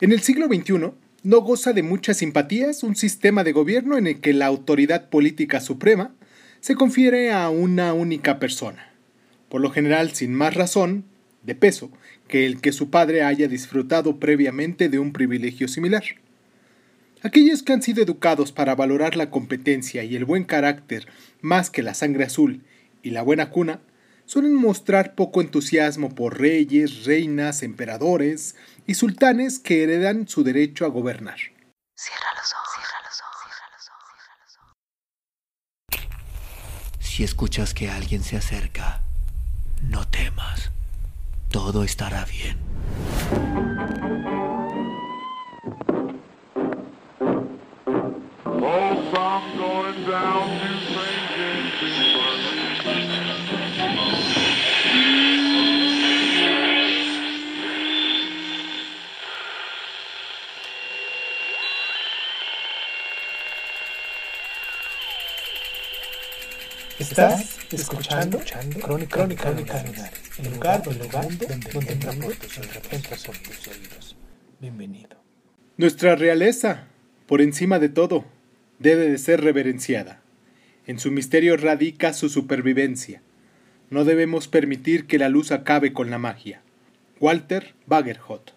En el siglo XXI, no goza de muchas simpatías un sistema de gobierno en el que la autoridad política suprema se confiere a una única persona, por lo general sin más razón, de peso, que el que su padre haya disfrutado previamente de un privilegio similar. Aquellos que han sido educados para valorar la competencia y el buen carácter más que la sangre azul y la buena cuna, suelen mostrar poco entusiasmo por reyes, reinas, emperadores y sultanes que heredan su derecho a gobernar. Cierra los ojos, cierra los ojos, cierra los ojos, cierra los ojos. Si escuchas que alguien se acerca, no temas. Todo estará bien. Estás escuchando, Crónica, Crónica, el lugar, donde, donde, entra por tus oídos. Bienvenido. Nuestra realeza, por encima de todo, debe de ser reverenciada. En su misterio radica su supervivencia. No debemos permitir que la luz acabe con la magia. Walter Bagerhot.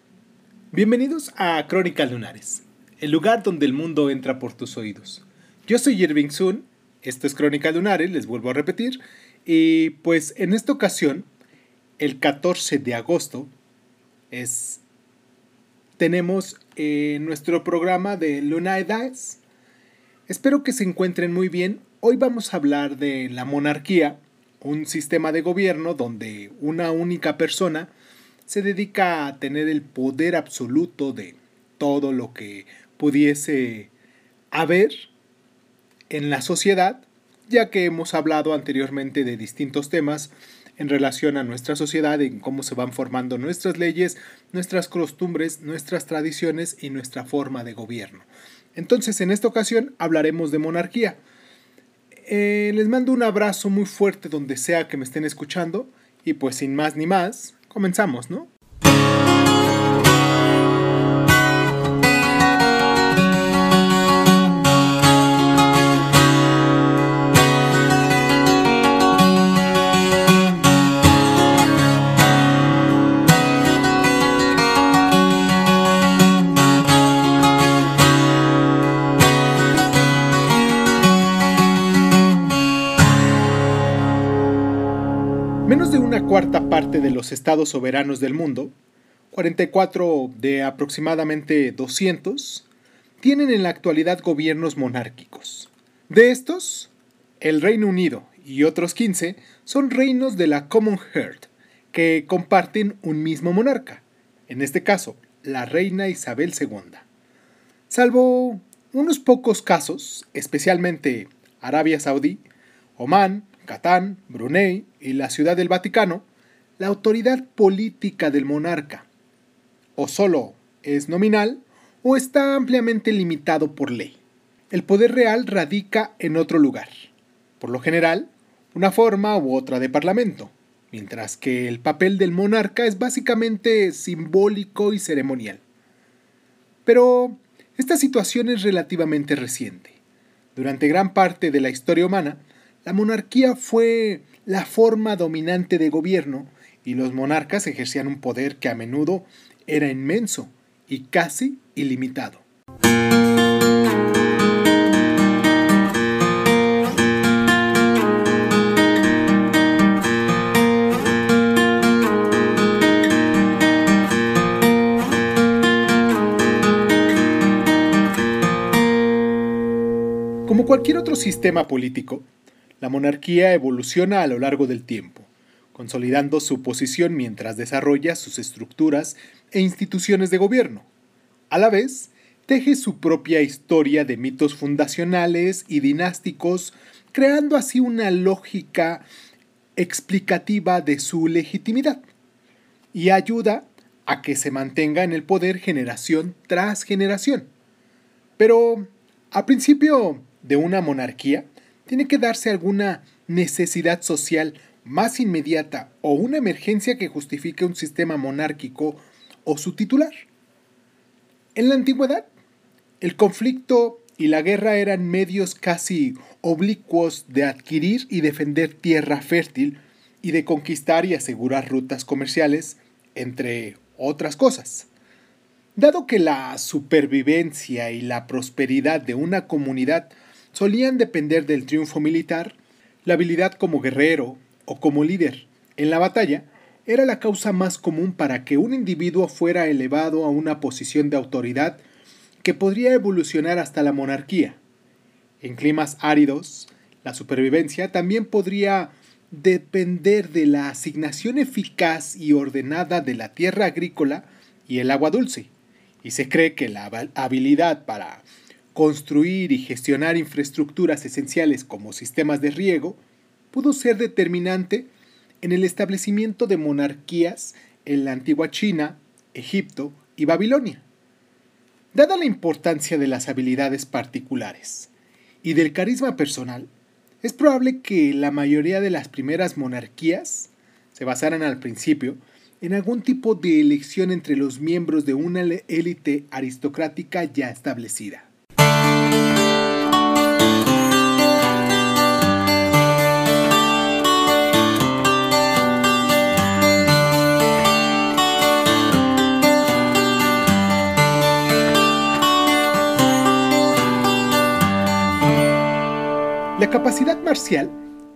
Bienvenidos a Crónicas Lunares, el lugar donde el mundo entra por tus oídos. Yo soy Irving Sun esto es Crónica Lunares, les vuelvo a repetir. Y pues en esta ocasión, el 14 de agosto, es, tenemos eh, nuestro programa de Luna Dice. Espero que se encuentren muy bien. Hoy vamos a hablar de la monarquía, un sistema de gobierno donde una única persona se dedica a tener el poder absoluto de todo lo que pudiese haber en la sociedad, ya que hemos hablado anteriormente de distintos temas en relación a nuestra sociedad, en cómo se van formando nuestras leyes, nuestras costumbres, nuestras tradiciones y nuestra forma de gobierno. Entonces, en esta ocasión hablaremos de monarquía. Eh, les mando un abrazo muy fuerte donde sea que me estén escuchando y pues sin más ni más, comenzamos, ¿no? De los estados soberanos del mundo, 44 de aproximadamente 200, tienen en la actualidad gobiernos monárquicos. De estos, el Reino Unido y otros 15 son reinos de la Common Heart, que comparten un mismo monarca, en este caso, la reina Isabel II. Salvo unos pocos casos, especialmente Arabia Saudí, Omán, Catán, Brunei y la Ciudad del Vaticano, la autoridad política del monarca o solo es nominal o está ampliamente limitado por ley. El poder real radica en otro lugar, por lo general, una forma u otra de parlamento, mientras que el papel del monarca es básicamente simbólico y ceremonial. Pero esta situación es relativamente reciente. Durante gran parte de la historia humana, la monarquía fue la forma dominante de gobierno y los monarcas ejercían un poder que a menudo era inmenso y casi ilimitado. Como cualquier otro sistema político, la monarquía evoluciona a lo largo del tiempo, consolidando su posición mientras desarrolla sus estructuras e instituciones de gobierno. A la vez, teje su propia historia de mitos fundacionales y dinásticos, creando así una lógica explicativa de su legitimidad, y ayuda a que se mantenga en el poder generación tras generación. Pero, a principio de una monarquía, tiene que darse alguna necesidad social más inmediata o una emergencia que justifique un sistema monárquico o su titular. En la antigüedad, el conflicto y la guerra eran medios casi oblicuos de adquirir y defender tierra fértil y de conquistar y asegurar rutas comerciales, entre otras cosas. Dado que la supervivencia y la prosperidad de una comunidad solían depender del triunfo militar, la habilidad como guerrero o como líder en la batalla era la causa más común para que un individuo fuera elevado a una posición de autoridad que podría evolucionar hasta la monarquía. En climas áridos, la supervivencia también podría depender de la asignación eficaz y ordenada de la tierra agrícola y el agua dulce, y se cree que la habilidad para construir y gestionar infraestructuras esenciales como sistemas de riego pudo ser determinante en el establecimiento de monarquías en la antigua China, Egipto y Babilonia. Dada la importancia de las habilidades particulares y del carisma personal, es probable que la mayoría de las primeras monarquías se basaran al principio en algún tipo de elección entre los miembros de una élite aristocrática ya establecida. La capacidad marcial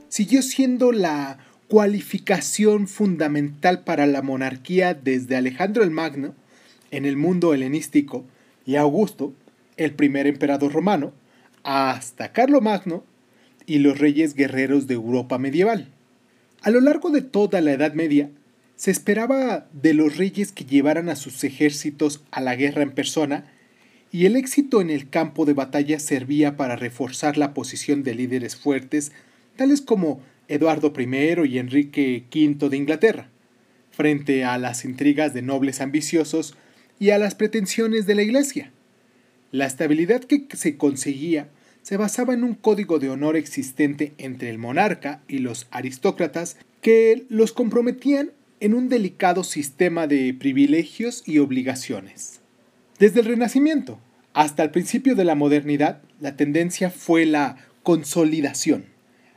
siguió siendo la cualificación fundamental para la monarquía desde Alejandro el Magno en el mundo helenístico y Augusto, el primer emperador romano, hasta Magno y los reyes guerreros de Europa medieval. A lo largo de toda la Edad Media, se esperaba de los reyes que llevaran a sus ejércitos a la guerra en persona y el éxito en el campo de batalla servía para reforzar la posición de líderes fuertes, tales como Eduardo I y Enrique V de Inglaterra, frente a las intrigas de nobles ambiciosos y a las pretensiones de la Iglesia. La estabilidad que se conseguía se basaba en un código de honor existente entre el monarca y los aristócratas que los comprometían en un delicado sistema de privilegios y obligaciones. Desde el Renacimiento hasta el principio de la modernidad, la tendencia fue la consolidación.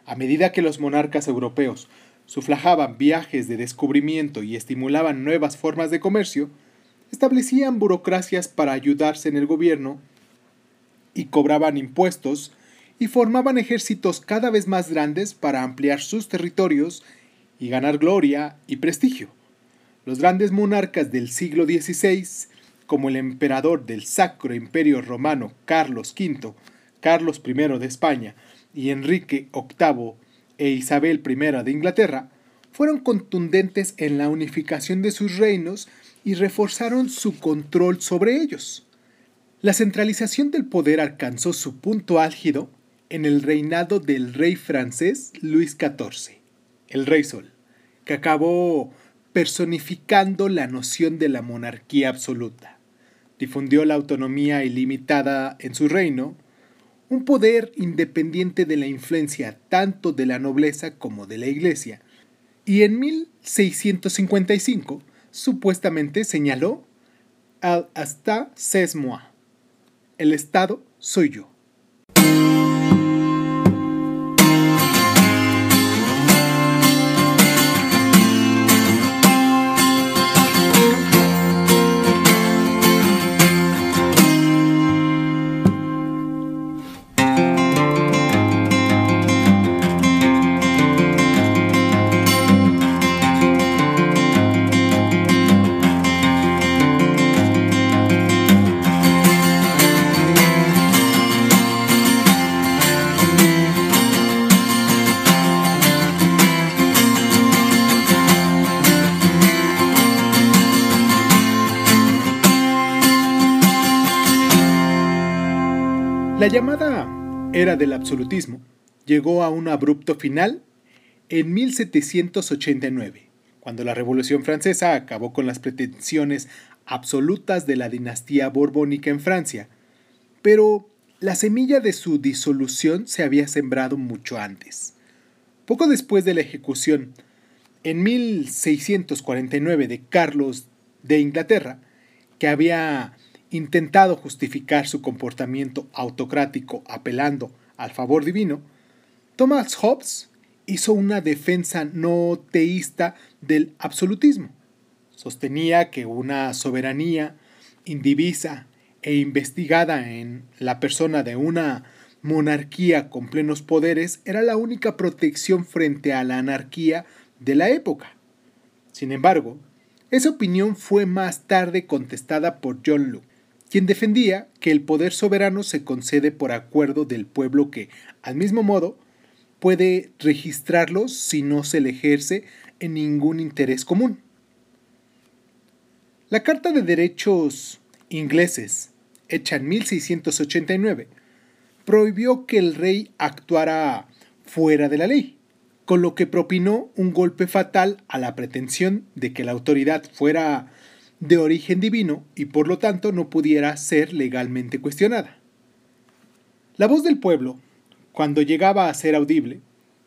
A medida que los monarcas europeos suflajaban viajes de descubrimiento y estimulaban nuevas formas de comercio, establecían burocracias para ayudarse en el gobierno y cobraban impuestos y formaban ejércitos cada vez más grandes para ampliar sus territorios y ganar gloria y prestigio. Los grandes monarcas del siglo XVI como el emperador del Sacro Imperio Romano Carlos V, Carlos I de España y Enrique VIII e Isabel I de Inglaterra, fueron contundentes en la unificación de sus reinos y reforzaron su control sobre ellos. La centralización del poder alcanzó su punto álgido en el reinado del rey francés Luis XIV, el Rey Sol, que acabó personificando la noción de la monarquía absoluta difundió la autonomía ilimitada en su reino, un poder independiente de la influencia tanto de la nobleza como de la iglesia, y en 1655 supuestamente señaló al hasta c'est moi, el Estado soy yo. La llamada era del absolutismo llegó a un abrupto final en 1789, cuando la Revolución Francesa acabó con las pretensiones absolutas de la dinastía borbónica en Francia, pero la semilla de su disolución se había sembrado mucho antes. Poco después de la ejecución, en 1649, de Carlos de Inglaterra, que había intentado justificar su comportamiento autocrático apelando al favor divino, Thomas Hobbes hizo una defensa no teísta del absolutismo. Sostenía que una soberanía indivisa e investigada en la persona de una monarquía con plenos poderes era la única protección frente a la anarquía de la época. Sin embargo, esa opinión fue más tarde contestada por John Locke, quien defendía que el poder soberano se concede por acuerdo del pueblo que, al mismo modo, puede registrarlo si no se le ejerce en ningún interés común. La Carta de Derechos ingleses, hecha en 1689, prohibió que el rey actuara fuera de la ley, con lo que propinó un golpe fatal a la pretensión de que la autoridad fuera de origen divino y por lo tanto no pudiera ser legalmente cuestionada. La voz del pueblo, cuando llegaba a ser audible,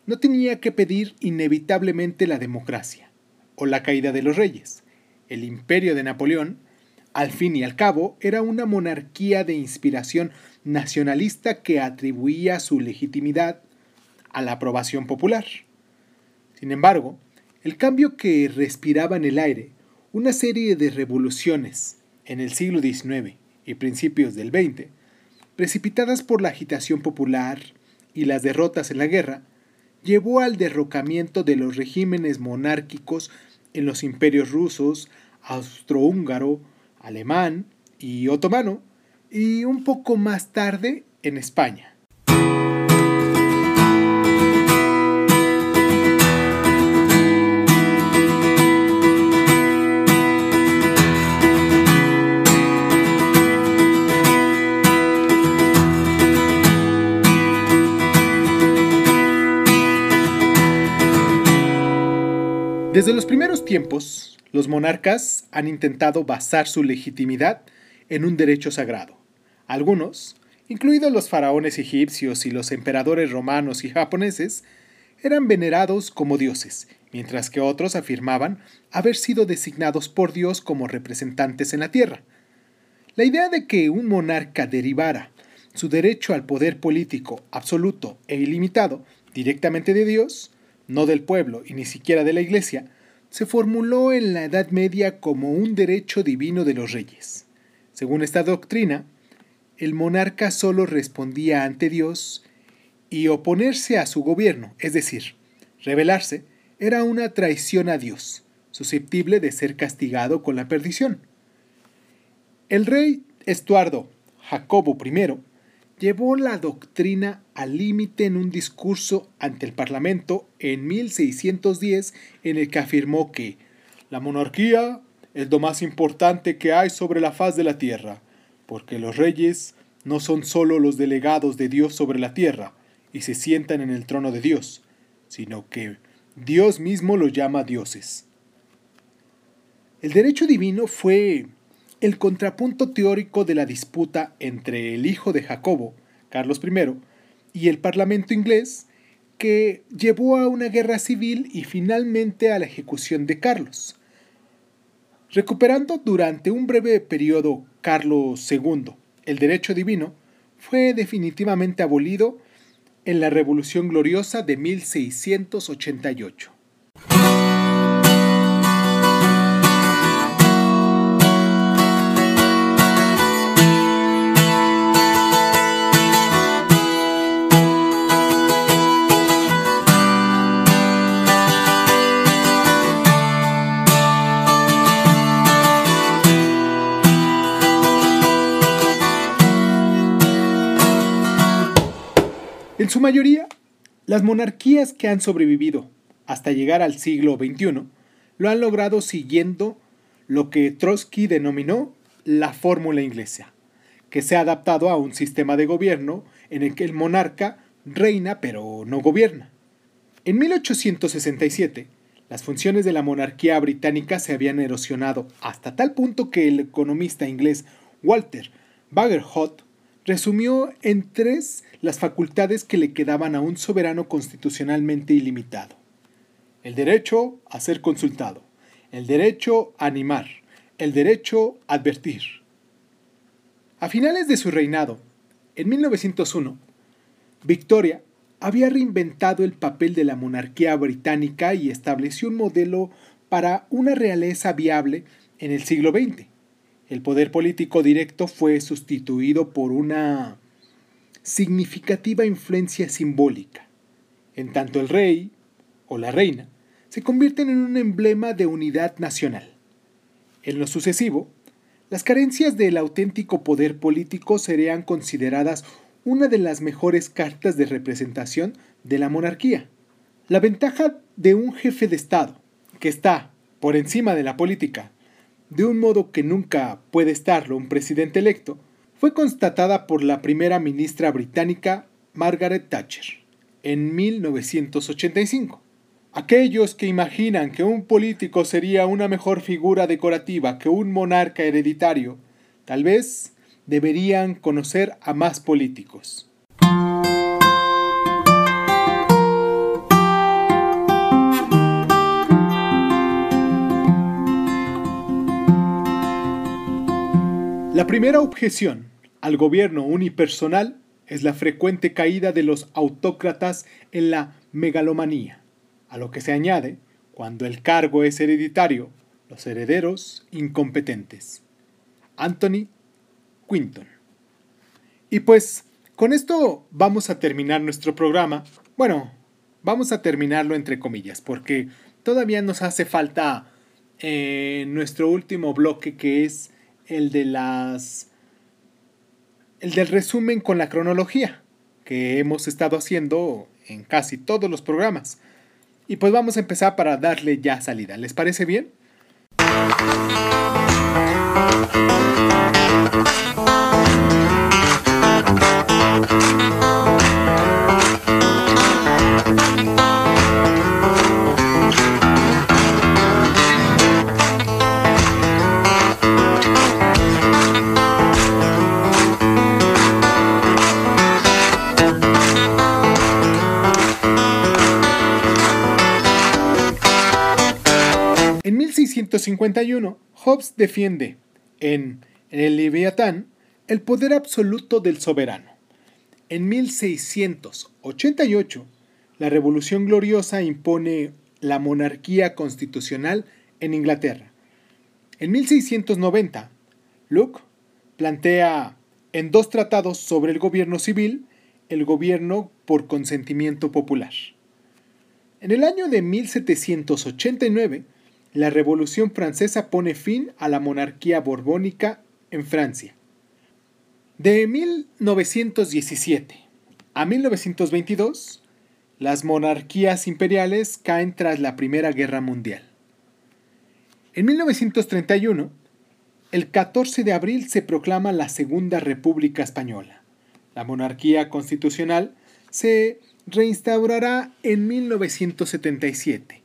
no tenía que pedir inevitablemente la democracia o la caída de los reyes. El imperio de Napoleón, al fin y al cabo, era una monarquía de inspiración nacionalista que atribuía su legitimidad a la aprobación popular. Sin embargo, el cambio que respiraba en el aire, una serie de revoluciones en el siglo XIX y principios del XX, precipitadas por la agitación popular y las derrotas en la guerra, llevó al derrocamiento de los regímenes monárquicos en los imperios rusos, austrohúngaro, alemán y otomano, y un poco más tarde en España. Desde los primeros tiempos, los monarcas han intentado basar su legitimidad en un derecho sagrado. Algunos, incluidos los faraones egipcios y los emperadores romanos y japoneses, eran venerados como dioses, mientras que otros afirmaban haber sido designados por Dios como representantes en la tierra. La idea de que un monarca derivara su derecho al poder político absoluto e ilimitado directamente de Dios, no del pueblo y ni siquiera de la Iglesia, se formuló en la Edad Media como un derecho divino de los reyes. Según esta doctrina, el monarca solo respondía ante Dios y oponerse a su gobierno, es decir, rebelarse, era una traición a Dios, susceptible de ser castigado con la perdición. El rey Estuardo Jacobo I llevó la doctrina al límite en un discurso ante el Parlamento en 1610 en el que afirmó que la monarquía es lo más importante que hay sobre la faz de la tierra porque los reyes no son sólo los delegados de Dios sobre la tierra y se sientan en el trono de Dios, sino que Dios mismo los llama dioses. El derecho divino fue el contrapunto teórico de la disputa entre el hijo de Jacobo, Carlos I, y el Parlamento inglés, que llevó a una guerra civil y finalmente a la ejecución de Carlos. Recuperando durante un breve periodo Carlos II el derecho divino, fue definitivamente abolido en la Revolución Gloriosa de 1688. Su mayoría, las monarquías que han sobrevivido hasta llegar al siglo XXI lo han logrado siguiendo lo que Trotsky denominó la fórmula inglesa, que se ha adaptado a un sistema de gobierno en el que el monarca reina pero no gobierna. En 1867, las funciones de la monarquía británica se habían erosionado hasta tal punto que el economista inglés Walter Bagehot resumió en tres las facultades que le quedaban a un soberano constitucionalmente ilimitado. El derecho a ser consultado, el derecho a animar, el derecho a advertir. A finales de su reinado, en 1901, Victoria había reinventado el papel de la monarquía británica y estableció un modelo para una realeza viable en el siglo XX. El poder político directo fue sustituido por una significativa influencia simbólica, en tanto el rey o la reina se convierten en un emblema de unidad nacional. En lo sucesivo, las carencias del auténtico poder político serían consideradas una de las mejores cartas de representación de la monarquía. La ventaja de un jefe de Estado, que está por encima de la política, de un modo que nunca puede estarlo un presidente electo, fue constatada por la primera ministra británica Margaret Thatcher en 1985. Aquellos que imaginan que un político sería una mejor figura decorativa que un monarca hereditario, tal vez deberían conocer a más políticos. La primera objeción al gobierno unipersonal es la frecuente caída de los autócratas en la megalomanía, a lo que se añade, cuando el cargo es hereditario, los herederos incompetentes. Anthony Quinton. Y pues con esto vamos a terminar nuestro programa. Bueno, vamos a terminarlo entre comillas, porque todavía nos hace falta eh, nuestro último bloque que es el de las el del resumen con la cronología que hemos estado haciendo en casi todos los programas. Y pues vamos a empezar para darle ya salida. ¿Les parece bien? En 1651, Hobbes defiende en, el Leviatán el poder absoluto del soberano. En 1688, la Revolución Gloriosa impone la monarquía constitucional en Inglaterra. En 1690, Locke plantea en dos tratados sobre el gobierno civil el gobierno por consentimiento popular. En el año de 1789, la Revolución Francesa pone fin a la monarquía borbónica en Francia. De 1917 a 1922, las monarquías imperiales caen tras la Primera Guerra Mundial. En 1931, el 14 de abril se proclama la Segunda República Española. La monarquía constitucional se reinstaurará en 1977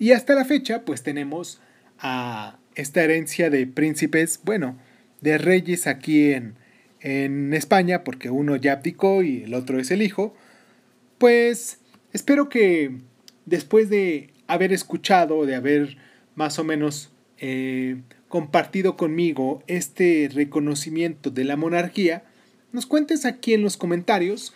y hasta la fecha, pues tenemos a esta herencia de príncipes, bueno, de reyes aquí en, en España, porque uno ya abdicó y el otro es el hijo. Pues espero que después de haber escuchado, de haber más o menos eh, compartido conmigo este reconocimiento de la monarquía, nos cuentes aquí en los comentarios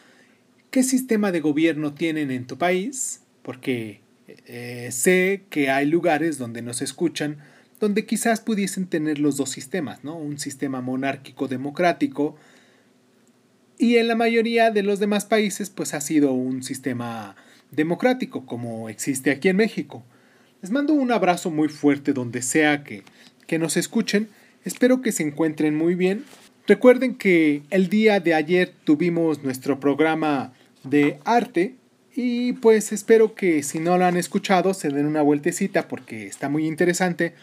qué sistema de gobierno tienen en tu país, porque eh, sé que hay lugares donde nos escuchan donde quizás pudiesen tener los dos sistemas, ¿no? Un sistema monárquico democrático y en la mayoría de los demás países pues ha sido un sistema democrático como existe aquí en México. Les mando un abrazo muy fuerte donde sea que, que nos escuchen. Espero que se encuentren muy bien. Recuerden que el día de ayer tuvimos nuestro programa de arte y pues espero que si no lo han escuchado se den una vueltecita porque está muy interesante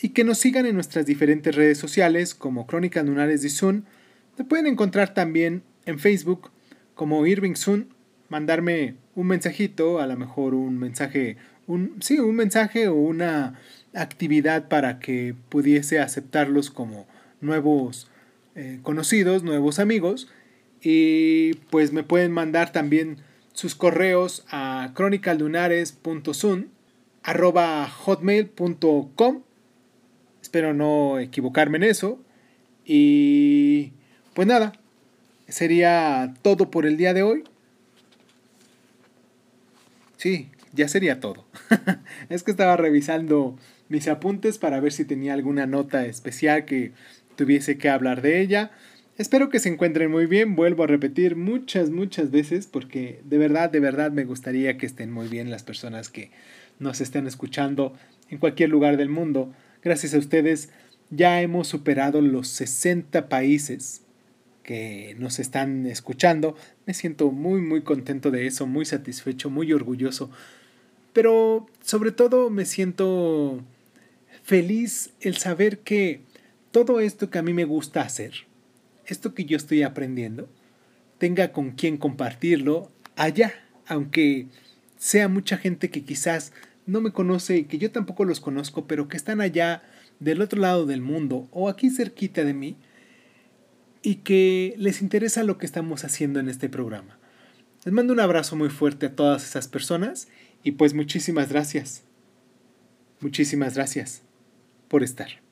y que nos sigan en nuestras diferentes redes sociales como Crónicas Lunares de Sun. Me pueden encontrar también en Facebook como Irving Sun, mandarme un mensajito, a lo mejor un mensaje, un, sí, un mensaje o una actividad para que pudiese aceptarlos como nuevos eh, conocidos, nuevos amigos. Y pues me pueden mandar también sus correos a hotmail.com Espero no equivocarme en eso. Y pues nada, sería todo por el día de hoy. Sí, ya sería todo. es que estaba revisando mis apuntes para ver si tenía alguna nota especial que tuviese que hablar de ella. Espero que se encuentren muy bien. Vuelvo a repetir muchas, muchas veces porque de verdad, de verdad me gustaría que estén muy bien las personas que nos estén escuchando en cualquier lugar del mundo. Gracias a ustedes ya hemos superado los 60 países que nos están escuchando. Me siento muy, muy contento de eso, muy satisfecho, muy orgulloso. Pero sobre todo me siento feliz el saber que todo esto que a mí me gusta hacer, esto que yo estoy aprendiendo, tenga con quien compartirlo allá, aunque sea mucha gente que quizás no me conoce y que yo tampoco los conozco, pero que están allá del otro lado del mundo o aquí cerquita de mí y que les interesa lo que estamos haciendo en este programa. Les mando un abrazo muy fuerte a todas esas personas y pues muchísimas gracias. Muchísimas gracias por estar.